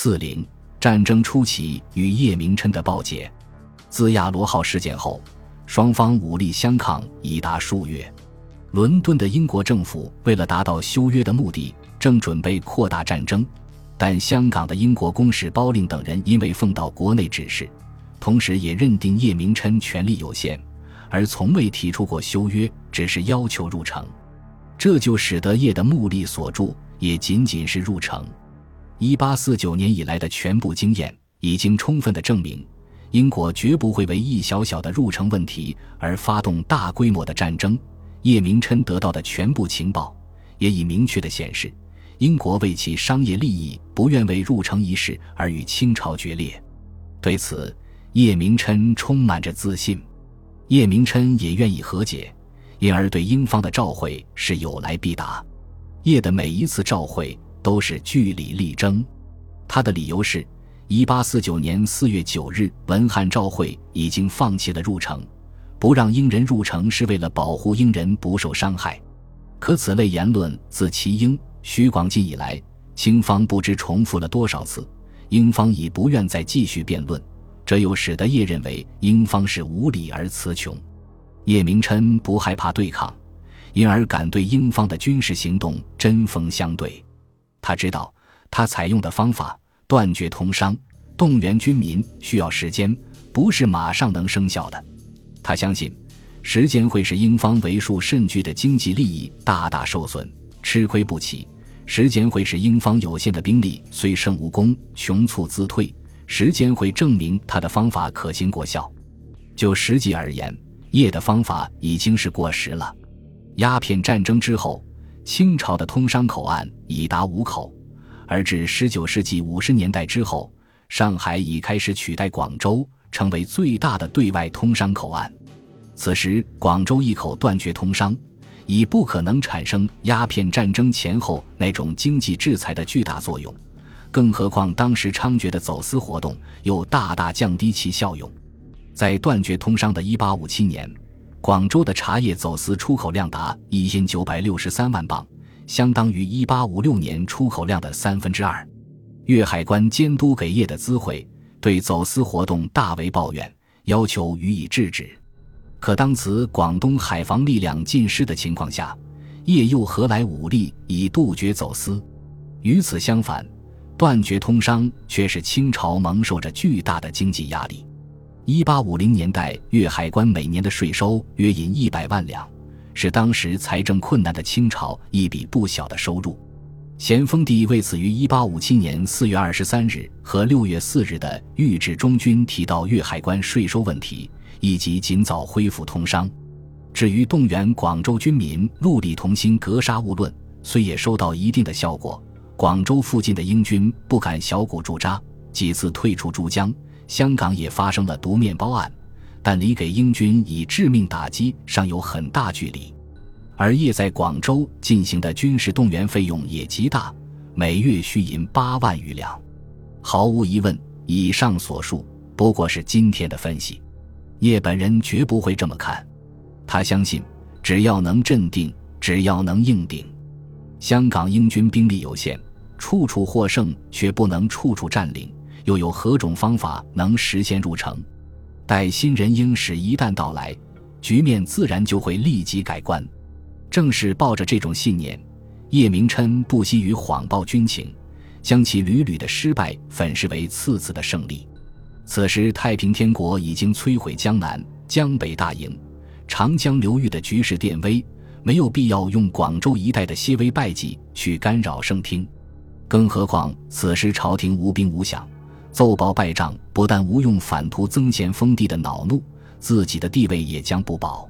四零战争初期与叶明琛的报捷。兹亚罗号事件后，双方武力相抗已达数月。伦敦的英国政府为了达到修约的目的，正准备扩大战争，但香港的英国公使包令等人因为奉到国内指示，同时也认定叶明琛权力有限，而从未提出过修约，只是要求入城。这就使得叶的目力所助也仅仅是入城。一八四九年以来的全部经验已经充分的证明，英国绝不会为一小小的入城问题而发动大规模的战争。叶明琛得到的全部情报也已明确的显示，英国为其商业利益不愿为入城一事而与清朝决裂。对此，叶明琛充满着自信，叶明琛也愿意和解，因而对英方的召会是有来必答。叶的每一次召会。都是据理力争，他的理由是：一八四九年四月九日，文汉召会已经放弃了入城，不让英人入城是为了保护英人不受伤害。可此类言论自齐英、徐广进以来，清方不知重复了多少次，英方已不愿再继续辩论，这又使得叶认为英方是无理而词穷。叶明琛不害怕对抗，因而敢对英方的军事行动针锋相对。他知道，他采用的方法断绝通商、动员军民需要时间，不是马上能生效的。他相信，时间会使英方为数甚巨的经济利益大大受损，吃亏不起；时间会使英方有限的兵力虽胜无功，穷促自退；时间会证明他的方法可行过效。就实际而言，叶的方法已经是过时了。鸦片战争之后。清朝的通商口岸已达五口，而至十九世纪五十年代之后，上海已开始取代广州，成为最大的对外通商口岸。此时，广州一口断绝通商，已不可能产生鸦片战争前后那种经济制裁的巨大作用，更何况当时猖獗的走私活动又大大降低其效用。在断绝通商的一八五七年。广州的茶叶走私出口量达一千九百六十三万磅，相当于一八五六年出口量的三分之二。粤海关监督给业的资会，对走私活动大为抱怨，要求予以制止。可当此广东海防力量尽失的情况下，业又何来武力以杜绝走私？与此相反，断绝通商却是清朝蒙受着巨大的经济压力。一八五零年代，粤海关每年的税收约银一百万两，是当时财政困难的清朝一笔不小的收入。咸丰帝为此于一八五七年四月二十三日和六月四日的谕旨中均提到粤海关税收问题，以及尽早恢复通商。至于动员广州军民戮力同心格杀勿论，虽也收到一定的效果，广州附近的英军不敢小股驻扎，几次退出珠江。香港也发生了毒面包案，但离给英军以致命打击尚有很大距离。而叶在广州进行的军事动员费用也极大，每月需银八万余两。毫无疑问，以上所述不过是今天的分析。叶本人绝不会这么看，他相信，只要能镇定，只要能硬顶，香港英军兵力有限，处处获胜，却不能处处占领。又有何种方法能实现入城？待新人英使一旦到来，局面自然就会立即改观。正是抱着这种信念，叶明琛不惜于谎报军情，将其屡屡的失败粉饰为次次的胜利。此时，太平天国已经摧毁江南、江北大营，长江流域的局势电危，没有必要用广州一带的些微败绩去干扰圣听。更何况，此时朝廷无兵无饷。奏报败仗，不但无用反图增贤封地的恼怒，自己的地位也将不保。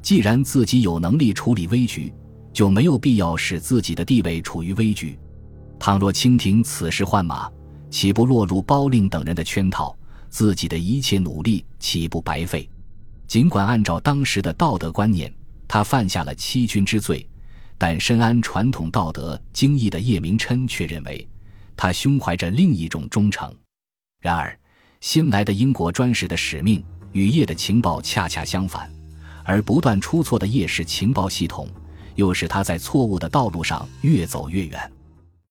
既然自己有能力处理危局，就没有必要使自己的地位处于危局。倘若清廷此时换马，岂不落入包令等人的圈套？自己的一切努力岂不白费？尽管按照当时的道德观念，他犯下了欺君之罪，但深谙传统道德精义的叶明琛却认为，他胸怀着另一种忠诚。然而，新来的英国专使的使命与叶的情报恰恰相反，而不断出错的叶氏情报系统，又使他在错误的道路上越走越远。